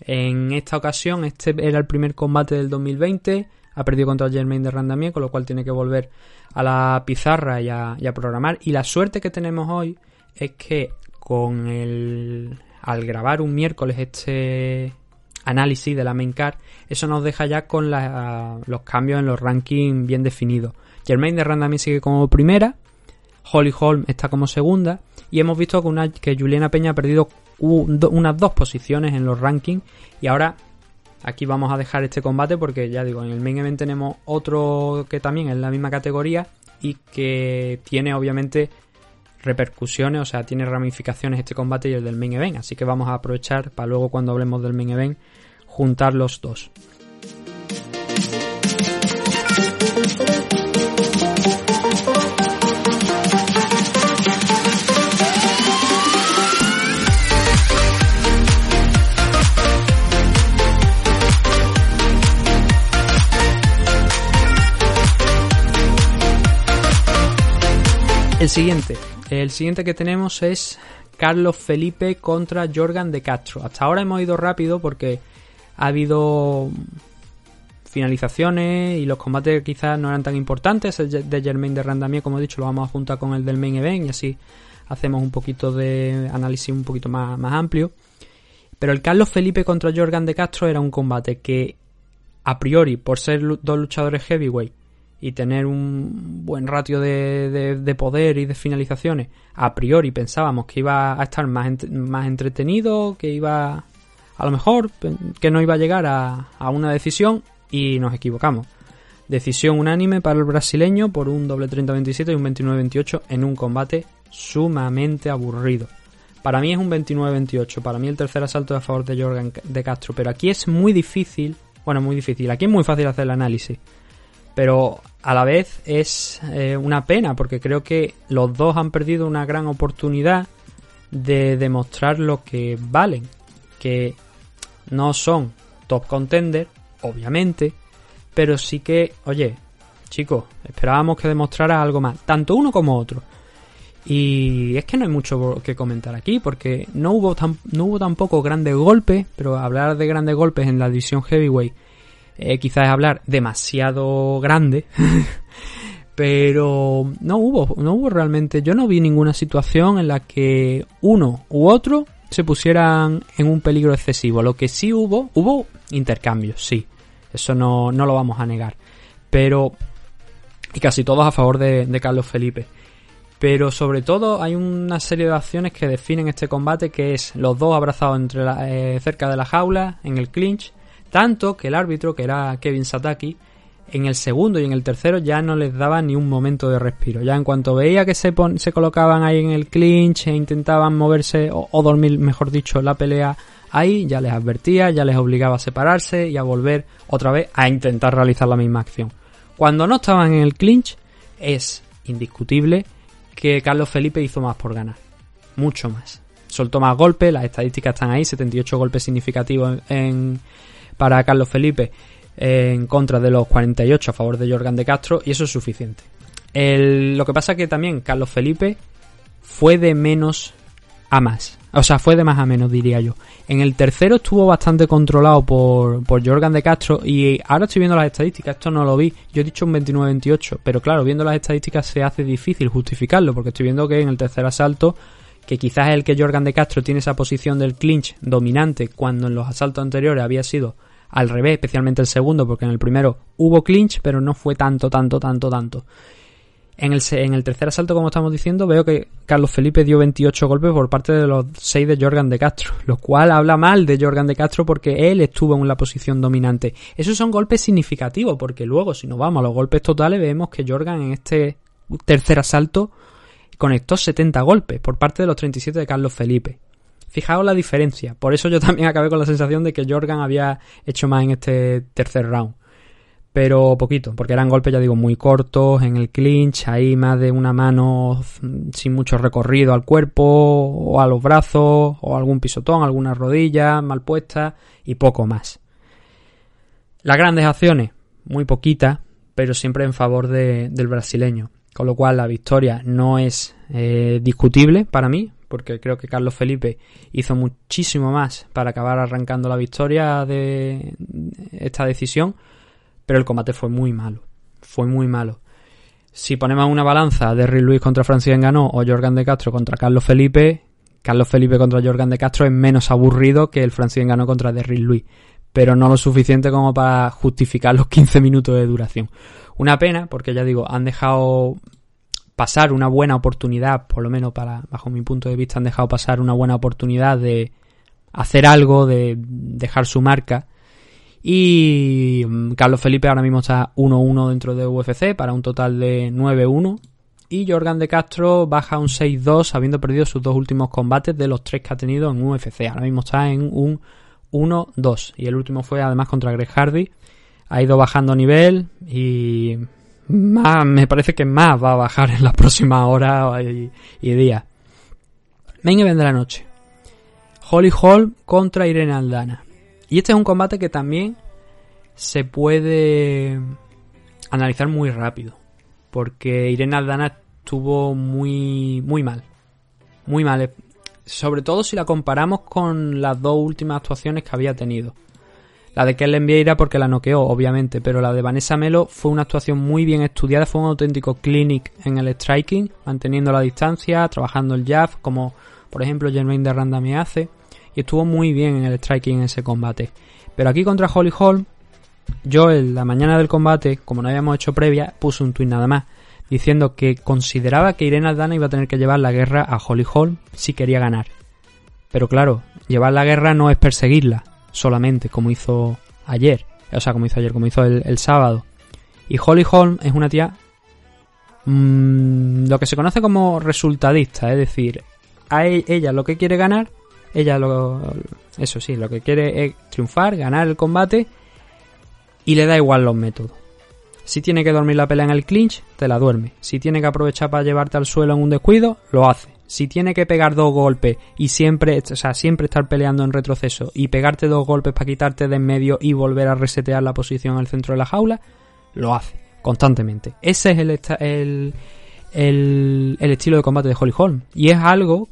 En esta ocasión, este era el primer combate del 2020. Ha perdido contra Germaine de Randamier, con lo cual tiene que volver a la pizarra y a, y a programar. Y la suerte que tenemos hoy es que con el. al grabar un miércoles este análisis de la main card, eso nos deja ya con la- los cambios en los rankings bien definidos. Germaine de Randamier sigue como primera, Holly Holm está como segunda y hemos visto que, Juliana Peña ha perdido un- do- unas dos posiciones en los rankings y ahora aquí vamos a dejar este combate porque ya digo, en el main event tenemos otro que también es la misma categoría y que tiene obviamente repercusiones, o sea, tiene ramificaciones este combate y el del main event, así que vamos a aprovechar para luego cuando hablemos del main event juntar los dos. El siguiente. El siguiente que tenemos es Carlos Felipe contra Jorgan de Castro. Hasta ahora hemos ido rápido porque ha habido finalizaciones y los combates quizás no eran tan importantes. El de Germain de Randamier, como he dicho, lo vamos a juntar con el del main event y así hacemos un poquito de análisis un poquito más, más amplio. Pero el Carlos Felipe contra Jorgan de Castro era un combate que, a priori, por ser dos luchadores heavyweight y tener un buen ratio de, de- de poder y de finalizaciones, a priori pensábamos que iba a estar más, más entretenido, que iba a lo mejor que no iba a llegar a, a una decisión y nos equivocamos. Decisión unánime para el brasileño por un doble 30-27 y un 29-28 en un combate sumamente aburrido. Para mí es un 29-28, para mí el tercer asalto es a favor de Jorgan de Castro, pero aquí es muy difícil, bueno, muy difícil, aquí es muy fácil hacer el análisis, pero a la vez es eh, una pena porque creo que los dos han perdido una gran oportunidad de demostrar lo que valen, que no son top contender, obviamente, pero sí que, oye, chicos, esperábamos que demostrara algo más, tanto uno como otro. Y es que no hay mucho que comentar aquí, porque no hubo, tan, no hubo tampoco grandes golpes, pero hablar de grandes golpes en la división heavyweight eh, quizás es hablar demasiado grande, Pero no hubo, no hubo realmente, yo no vi ninguna situación en la que uno u otro se pusieran en un peligro excesivo. Lo que sí hubo, hubo intercambios, sí. Eso no, no lo vamos a negar. Pero, y casi todos a favor de, Carlos Felipe. Pero sobre todo hay una serie de acciones que definen este combate, que es los dos abrazados entre eh, cerca de la jaula, en el clinch, tanto que el árbitro, que era Kevin Sataki, en el segundo y en el tercero ya no les daba ni un momento de respiro. Ya en cuanto veía que se, se colocaban ahí en el clinch e intentaban moverse o, o dormir, mejor dicho, la pelea ahí, ya les advertía, ya les obligaba a separarse y a volver otra vez a intentar realizar la misma acción. Cuando no estaban en el clinch, es indiscutible que Carlos Felipe hizo más por ganar. Mucho más. Soltó más golpes, las estadísticas están ahí, 78 golpes significativos en- para Carlos Felipe en contra de los 48 a favor de Jorgan de Castro y eso es suficiente. Lo que pasa que también Carlos Felipe fue de menos a más. O sea, fue de más a menos, diría yo. En el tercero estuvo bastante controlado por, por Jorgan de Castro y ahora estoy viendo las estadísticas, esto no lo vi. Yo he dicho un 29-28, pero claro, viendo las estadísticas se hace difícil justificarlo porque estoy viendo que en el tercer asalto, que quizás es el que Jorgan de Castro tiene esa posición del clinch dominante cuando en los asaltos anteriores había sido al revés, especialmente el segundo, porque en el primero hubo clinch, pero no fue tanto, tanto, tanto, tanto. En el, en el tercer asalto, como estamos diciendo, veo que Carlos Felipe dio 28 golpes por parte de los 6 de Jorgan de Castro, lo cual habla mal de Jorgan de Castro porque él estuvo en la posición dominante. Esos son golpes significativos, porque luego, si nos vamos a los golpes totales, vemos que Jorgan en este tercer asalto conectó 70 golpes por parte de los 37 de Carlos Felipe. Fijaos la diferencia. Por eso yo también acabé con la sensación de que Jorgan había hecho más en este tercer round. Pero poquito, porque eran golpes, ya digo, muy cortos, en el clinch, ahí más de una mano mm, sin mucho recorrido al cuerpo, o a los brazos, o algún pisotón, alguna rodilla mal puesta, y poco más. Las grandes acciones, muy poquitas, pero siempre en favor de- del brasileño. Con lo cual la victoria no es eh, discutible para mí, porque creo que Carlos Felipe hizo muchísimo más para acabar arrancando la victoria de esta decisión, pero el combate fue muy malo. Fue muy malo. Si ponemos una balanza de Luis contra Francis Ganó o Jorgan de Castro contra Carlos Felipe, Carlos Felipe contra Jorgan de Castro es menos aburrido que el Francis Ganó contra Derrick Luis, pero no lo suficiente como para justificar los 15 minutos de duración. Una pena, porque ya digo, han dejado pasar una buena oportunidad, por lo menos para, bajo mi punto de vista, han dejado pasar una buena oportunidad de hacer algo, de dejar su marca. Y mm, Carlos Felipe ahora mismo está 1-1 dentro de UFC para un total de 9-1. Y Jorgan de Castro baja un 6-2 habiendo perdido sus dos últimos combates de los tres que ha tenido en UFC. Ahora mismo está en un 1-2. Y el último fue además contra Greg Hardy. Ha ido bajando nivel y más, me parece que más va a bajar en las próximas horas y, y días. Main event de la noche. Holly Hall contra Irene Aldana. Y este es un combate que también se puede analizar muy rápido. Porque Irene Aldana estuvo muy, muy mal. Muy mal. Sobre todo si la comparamos con las dos últimas actuaciones que había tenido. La de Kellen Vieira porque la noqueó, obviamente, pero la de Vanessa Melo fue una actuación muy bien estudiada, fue un auténtico clinic en el striking, manteniendo la distancia, trabajando el jab, como por ejemplo Jermaine de Randa me hace, y estuvo muy bien en el striking en ese combate. Pero aquí contra Holly Holm, yo en la mañana del combate, como no habíamos hecho previa, puse un tweet nada más, diciendo que consideraba que Irene Aldana iba a tener que llevar la guerra a Holly Holm si quería ganar. Pero claro, llevar la guerra no es perseguirla, solamente, como hizo ayer. O sea, como hizo ayer, como hizo el, sábado. Y Holly Holm es una tía mmm, lo que se conoce como resultadista, es decir, a e- ella lo que quiere ganar, ella lo, eso sí, lo que quiere es triunfar, ganar el combate y le da igual los métodos. Si tiene que dormir la pelea en el clinch, te la duerme. Si tiene que aprovechar para llevarte al suelo en un descuido, lo hace. Si tiene que pegar dos golpes y siempre, o sea, siempre estar peleando en retroceso y pegarte dos golpes para quitarte de en medio y volver a resetear la posición al centro de la jaula, lo hace constantemente. Ese es el, el, el estilo de combate de Holly Holm. Y es algo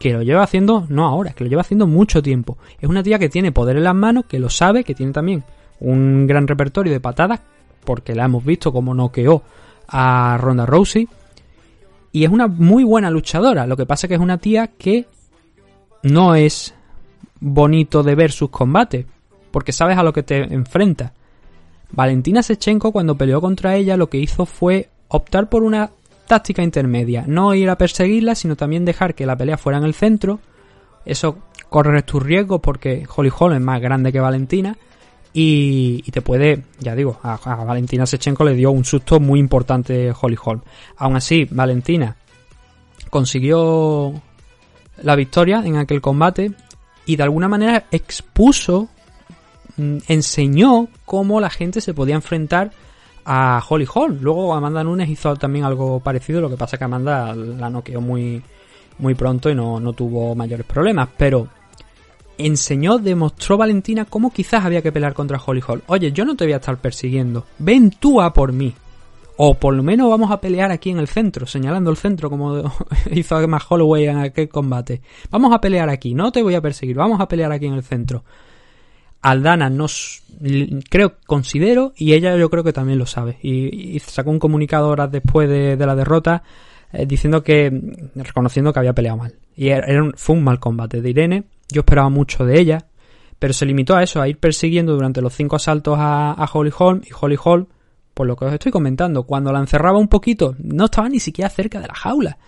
que lo lleva haciendo, no ahora, que lo lleva haciendo mucho tiempo. Es una tía que tiene poder en las manos, que lo sabe, que tiene también un gran repertorio de patadas, porque la hemos visto como noqueó a Ronda Rousey. Y es una muy buena luchadora. Lo que pasa que es una tía que no es bonito de ver sus combates. Porque sabes a lo que te enfrenta. Valentina Sechenko cuando peleó contra ella lo que hizo fue optar por una táctica intermedia. No ir a perseguirla, sino también dejar que la pelea fuera en el centro. Eso corre tus riesgos porque Holly Holm es más grande que Valentina. Y, y te puede, ya digo, a, a Valentina Sechenko le dio un susto muy importante Holly Holm. Aún así, Valentina consiguió la victoria en aquel combate y de alguna manera expuso, mm, enseñó cómo la gente se podía enfrentar a Holly Holm. Luego Amanda Nunes hizo también algo parecido, lo que pasa que Amanda la noqueó muy, muy pronto y no, no tuvo mayores problemas, pero enseñó, demostró Valentina cómo quizás había que pelear contra Holly Holm. Oye, yo no te voy a estar persiguiendo, ven tú a por mí. O por lo menos vamos a pelear aquí en el centro, señalando el centro como hizo Emma Holloway en aquel combate. Vamos a pelear aquí, no te voy a perseguir, vamos a pelear aquí en el centro. Aldana nos creo, considero, y ella yo creo que también lo sabe. Y, sacó un comunicado horas después de, de la derrota eh, diciendo que, reconociendo que había peleado mal. Y fue un mal combate de Irene. Yo esperaba mucho de ella, pero se limitó a eso, a ir persiguiendo durante los cinco asaltos a, Holly Holm. Y Holly Holm, por lo que os estoy comentando, cuando la encerraba un poquito, no estaba ni siquiera cerca de la jaula.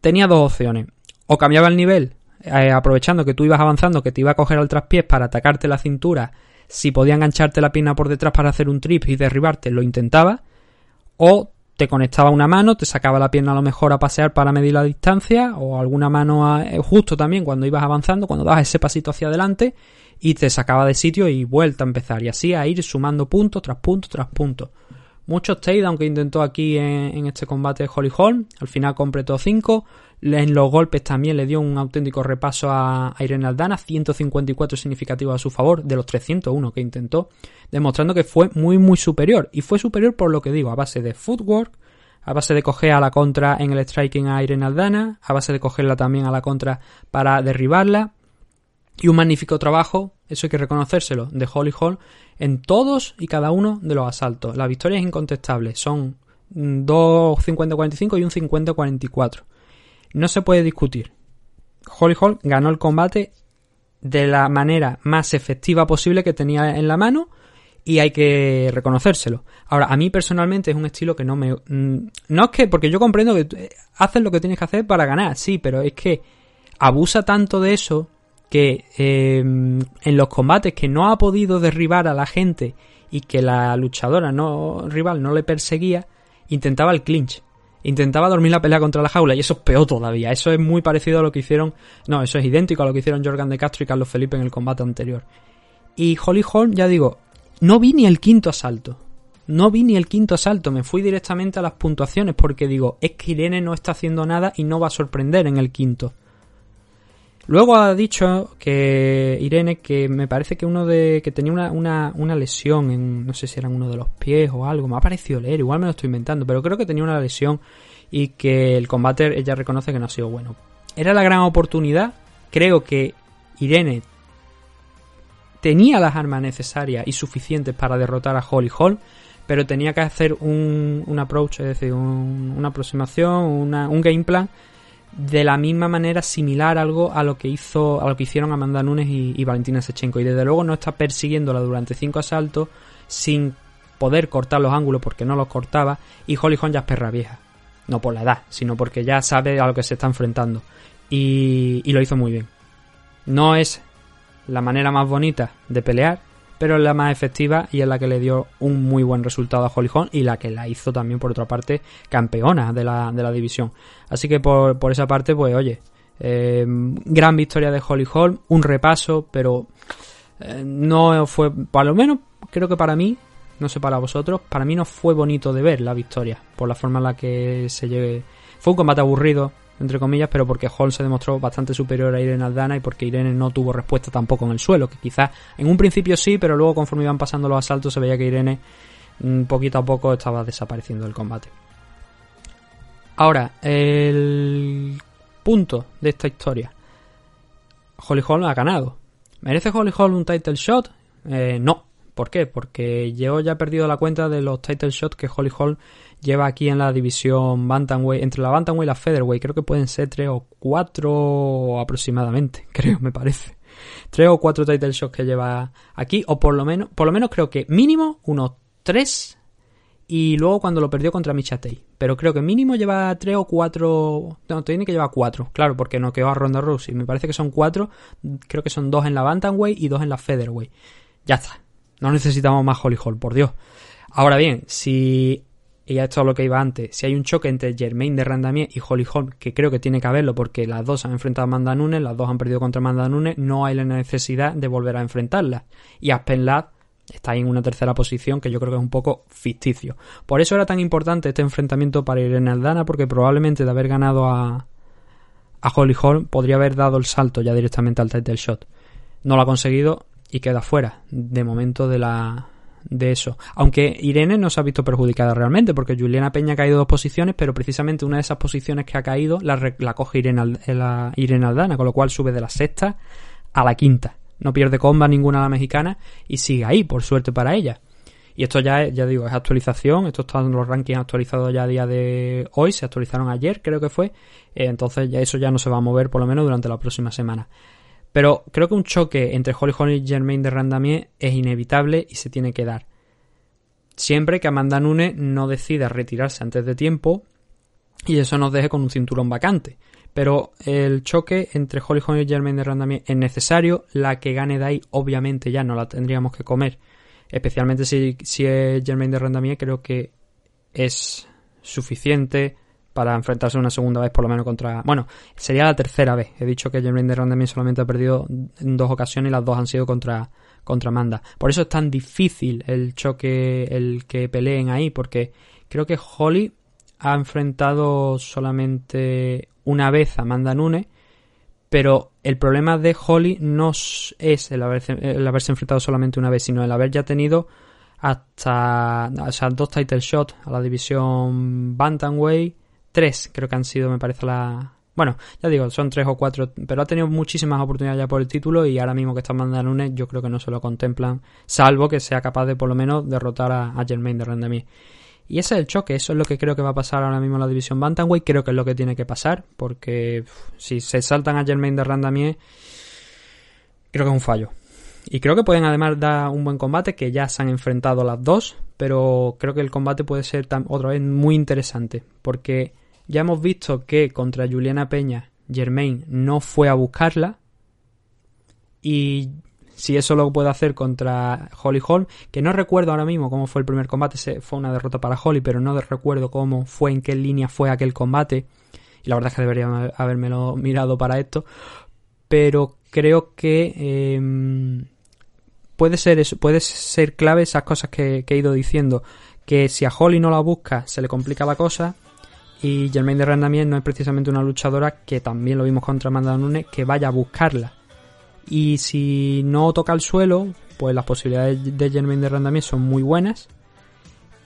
Tenía dos opciones. O cambiaba el nivel, eh, aprovechando que tú ibas avanzando, que te iba a coger al traspiés para atacarte la cintura. Si podía engancharte la pierna por detrás para hacer un trip y derribarte, lo intentaba. O te conectaba una mano, te sacaba la pierna a lo mejor a pasear para medir la distancia, o alguna mano a- eh, justo también cuando ibas avanzando, cuando dabas ese pasito hacia adelante, y te sacaba de sitio y vuelta a empezar. Y así a ir sumando puntos tras puntos tras puntos. Muchos takedown que intentó aquí en, en este combate de Holly Holm. Al final completó 5. En los golpes también le dio un auténtico repaso a, Irene Aldana. 154 significativos a su favor de los 301 que intentó. Demostrando que fue muy muy superior. Y fue superior por lo que digo, a base de footwork, a base de coger a la contra en el striking a Irene Aldana, a base de cogerla también a la contra para derribarla. Y un magnífico trabajo, eso hay que reconocérselo, de Holly Hall en todos y cada uno de los asaltos. La victoria es incontestable, son mm, dos 50-45 y un 50-44. No se puede discutir. Holly Hall ganó el combate de la manera más efectiva posible que tenía en la mano y hay que reconocérselo. Ahora, a mí personalmente es un estilo que no me... mm, No es que, porque yo comprendo que eh, haces lo que tienes que hacer para ganar, sí, pero es que abusa tanto de eso que eh, en los combates que no ha podido derribar a la gente y que la luchadora no rival no le perseguía, intentaba el clinch. Intentaba dormir la pelea contra la jaula y eso es peor todavía. Eso es muy parecido a lo que hicieron. No, eso es idéntico a lo que hicieron Jorgan de Castro y Carlos Felipe en el combate anterior. Y Holly Holm, ya digo, no vi ni el quinto asalto. No vi ni el quinto asalto. Me fui directamente a las puntuaciones porque digo, es que Irene no está haciendo nada y no va a sorprender en el quinto. Luego ha dicho que Irene que me parece que uno de que tenía una, una, una lesión en no sé si era en uno de los pies o algo, me ha parecido leer, igual me lo estoy inventando, pero creo que tenía una lesión y que el combate ella reconoce que no ha sido bueno. Era la gran oportunidad, creo que Irene tenía las armas necesarias y suficientes para derrotar a Holly Hall, pero tenía que hacer un, un approach, es decir, un- una aproximación, una- un game plan de la misma manera similar algo a lo que hizo a lo que hicieron Amanda Nunes y, Valentina Sechenko y desde luego no está persiguiéndola durante cinco asaltos sin poder cortar los ángulos porque no los cortaba y Holly Holm ya es perra vieja. No por la edad sino porque ya sabe a lo que se está enfrentando. Y lo hizo muy bien. No es la manera más bonita de pelear pero es la más efectiva y es la que le dio un muy buen resultado a Holly Holm y la que la hizo también por otra parte campeona de la, de la división. Así que por, por esa parte pues oye eh, gran victoria de Holly Holm un repaso pero eh, no fue por lo menos creo que para mí no sé para vosotros para mí no fue bonito de ver la victoria por la forma en la que se llegue fue un combate aburrido entre comillas, pero porque Hall se demostró bastante superior a Irene Aldana y porque Irene no tuvo respuesta tampoco en el suelo, que quizás en un principio sí, pero luego conforme iban pasando los asaltos se veía que Irene mm, poquito a poco estaba desapareciendo del combate. Ahora, el punto de esta historia. Holly Holm ha ganado. ¿Merece Holly Holm un title shot? Eh, no, ¿Por qué? Porque yo ya he perdido la cuenta de los title shots que Holly Hall lleva aquí en la división Bantamweight, entre la Bantamweight y la Featherweight. Creo que pueden ser tres o cuatro aproximadamente, creo, me parece. Tres o cuatro title shots que lleva aquí, o por lo menos, por lo menos creo que mínimo unos tres y luego cuando lo perdió contra Michatei. Pero creo que mínimo lleva tres o cuatro. No, tiene que llevar cuatro, claro, porque no quedó a Ronda Rousey. Me parece que son cuatro. Creo que son dos en la Bantamweight y dos en la Featherweight. Ya está. No necesitamos más Holly Hall, por Dios. Ahora bien, si. Y ya esto es lo que iba antes. Si hay un choque entre Germain de Randamier y Holly Holm, que creo que tiene que haberlo porque las dos han enfrentado a Amanda Nunes, las dos han perdido contra Amanda Nunes, no hay la necesidad de volver a enfrentarlas. Y Aspen Ladd está ahí en una tercera posición que yo creo que es un poco ficticio. Por eso era tan importante este enfrentamiento para Irene Aldana, porque probablemente de haber ganado a, a Holly Holm podría haber dado el salto ya directamente al title shot. No lo ha conseguido y queda fuera de momento de la de eso. Aunque Irene no se ha visto perjudicada realmente, porque Juliana Peña ha caído dos posiciones, pero precisamente una de esas posiciones que ha caído la, la coge Irene, eh, la- Irene Aldana, con lo cual sube de la sexta a la quinta. No pierde comba ninguna a la mexicana y sigue ahí, por suerte para ella. Y esto ya, ya digo, es actualización. Estos están los rankings actualizados ya a día de hoy. Se actualizaron ayer, creo que fue. Eh, entonces ya eso ya no se va a mover por lo menos durante la próxima semana. Pero creo que un choque entre Holly Holm y Germain de Randamier es inevitable y se tiene que dar. Siempre que Amanda Nunes no decida retirarse antes de tiempo y eso nos deje con un cinturón vacante. Pero el choque entre Holly Holm y Germain de Randamier es necesario. La que gane de ahí, obviamente, ya no la tendríamos que comer. Especialmente si, si es Germain de Randamier, creo que es suficiente para enfrentarse una segunda vez por lo menos contra... Bueno, sería la tercera vez. He dicho que Jermaine de Randamier solamente ha perdido en dos ocasiones y las dos han sido contra, contra Amanda. Por eso es tan difícil el choque, el que peleen ahí, porque creo que Holly ha enfrentado solamente una vez a Amanda Nunes, pero el problema de Holly no es el haberse, el haberse enfrentado solamente una vez, sino el haber ya tenido hasta o sea, dos title shots a la división Bantamweight, tres creo que han sido, me parece la... Bueno, ya digo, son tres o cuatro, pero ha tenido muchísimas oportunidades ya por el título y ahora mismo que está Amanda Nunes yo creo que no se lo contemplan, salvo que sea capaz de por lo menos derrotar a, a Germain de Randamie. Y ese es el choque, eso es lo que creo que va a pasar ahora mismo en la división Bantamweight, creo que es lo que tiene que pasar, porque si se saltan a Germain de Randamier, creo que es un fallo. Y creo que pueden además dar un buen combate, que ya se han enfrentado las dos, pero creo que el combate puede ser otra vez muy interesante, porque ya hemos visto que contra Juliana Peña, Germain no fue a buscarla, y si eso lo puede hacer contra Holly Holm, que no recuerdo ahora mismo cómo fue el primer combate, fue una derrota para Holly, pero no recuerdo cómo fue, en qué línea fue aquel combate, y la verdad es que debería habérmelo mirado para esto, pero creo que eh, puede ser eso, puede ser clave esas cosas que, que he ido diciendo, que si a Holly no la busca se le complica la cosa, y Germain de Randamier no es precisamente una luchadora que también lo vimos contra Amanda Nunes que vaya a buscarla y si no toca el suelo, pues las posibilidades de Germain de Randamier son muy buenas.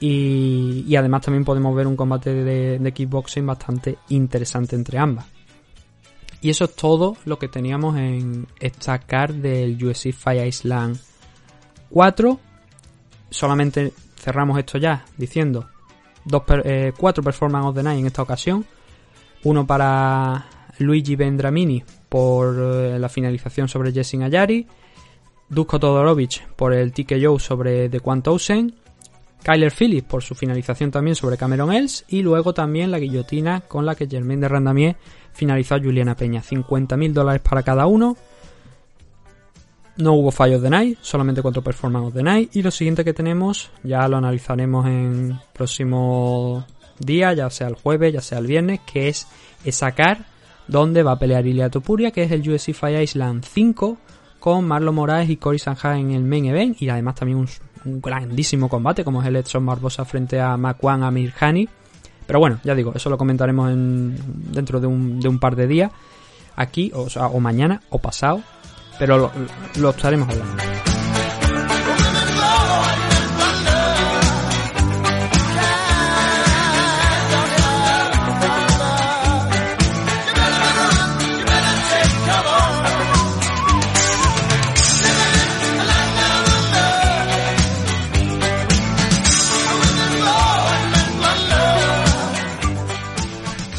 Y, además también podemos ver un combate de, de kickboxing bastante interesante entre ambas. Y eso es todo lo que teníamos en esta card del UFC Fire Island 4. Solamente cerramos esto ya diciendo dos eh, cuatro performance of the night en esta ocasión. Uno para Luigi Vendramini por eh, la finalización sobre Jessin Ayari. Dusko Todorovic por el TKO sobre The Townsend. Kyler Phillips por su finalización también sobre Cameron Els. Y luego también la guillotina con la que Germain de Randamier finalizó a Juliana Peña. 50.000 dólares para cada uno. No hubo fallos de night, solamente cuatro performances de night. Y lo siguiente que tenemos, ya lo analizaremos en próximo día, ya sea el jueves, ya sea el viernes, que es sacar donde va a pelear Ilia Topuria, que es el UFC Fire Island 5, con Marlon Moraes y Cory Sanjay en el main event. Y además también un, grandísimo combate, como es el Edson Barbosa frente a Makwan Amir Khani. Pero bueno, ya digo, eso lo comentaremos en, dentro de un, par de días. Aquí, o mañana, o pasado. Pero lo, lo estaremos hablando.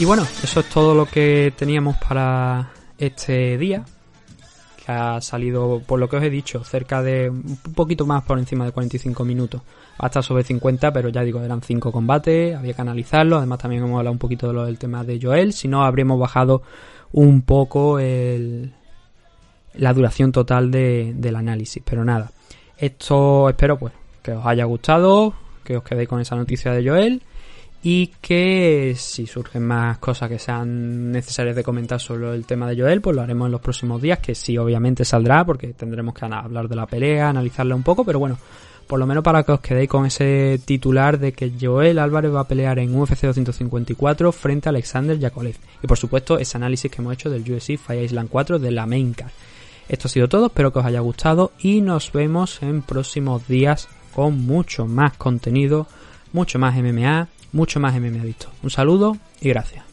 Y bueno, eso es todo lo que teníamos para este día que ha salido, por lo que os he dicho, cerca de un poquito más por encima de 45 minutos. Hasta sobre 50, pero ya digo, eran 5 combates, había que analizarlo. Además, también hemos hablado un poquito del tema de Joel. Si no, habríamos bajado un poco el, la duración total de, del análisis. Pero nada, esto espero pues que os haya gustado, que os quedéis con esa noticia de Joel y que si surgen más cosas que sean necesarias de comentar sobre el tema de Joel, pues lo haremos en los próximos días, que sí obviamente saldrá porque tendremos que hablar de la pelea, analizarla un poco, pero bueno, por lo menos para que os quedéis con ese titular de que Joel Álvarez va a pelear en UFC 254 frente a Alexander Yakolev. Y por supuesto ese análisis que hemos hecho del UFC Fire Island 4 de la main card. Esto ha sido todo, espero que os haya gustado y nos vemos en próximos días con mucho más contenido, mucho más MMA, mucho más MMA Adicto. Un saludo y gracias.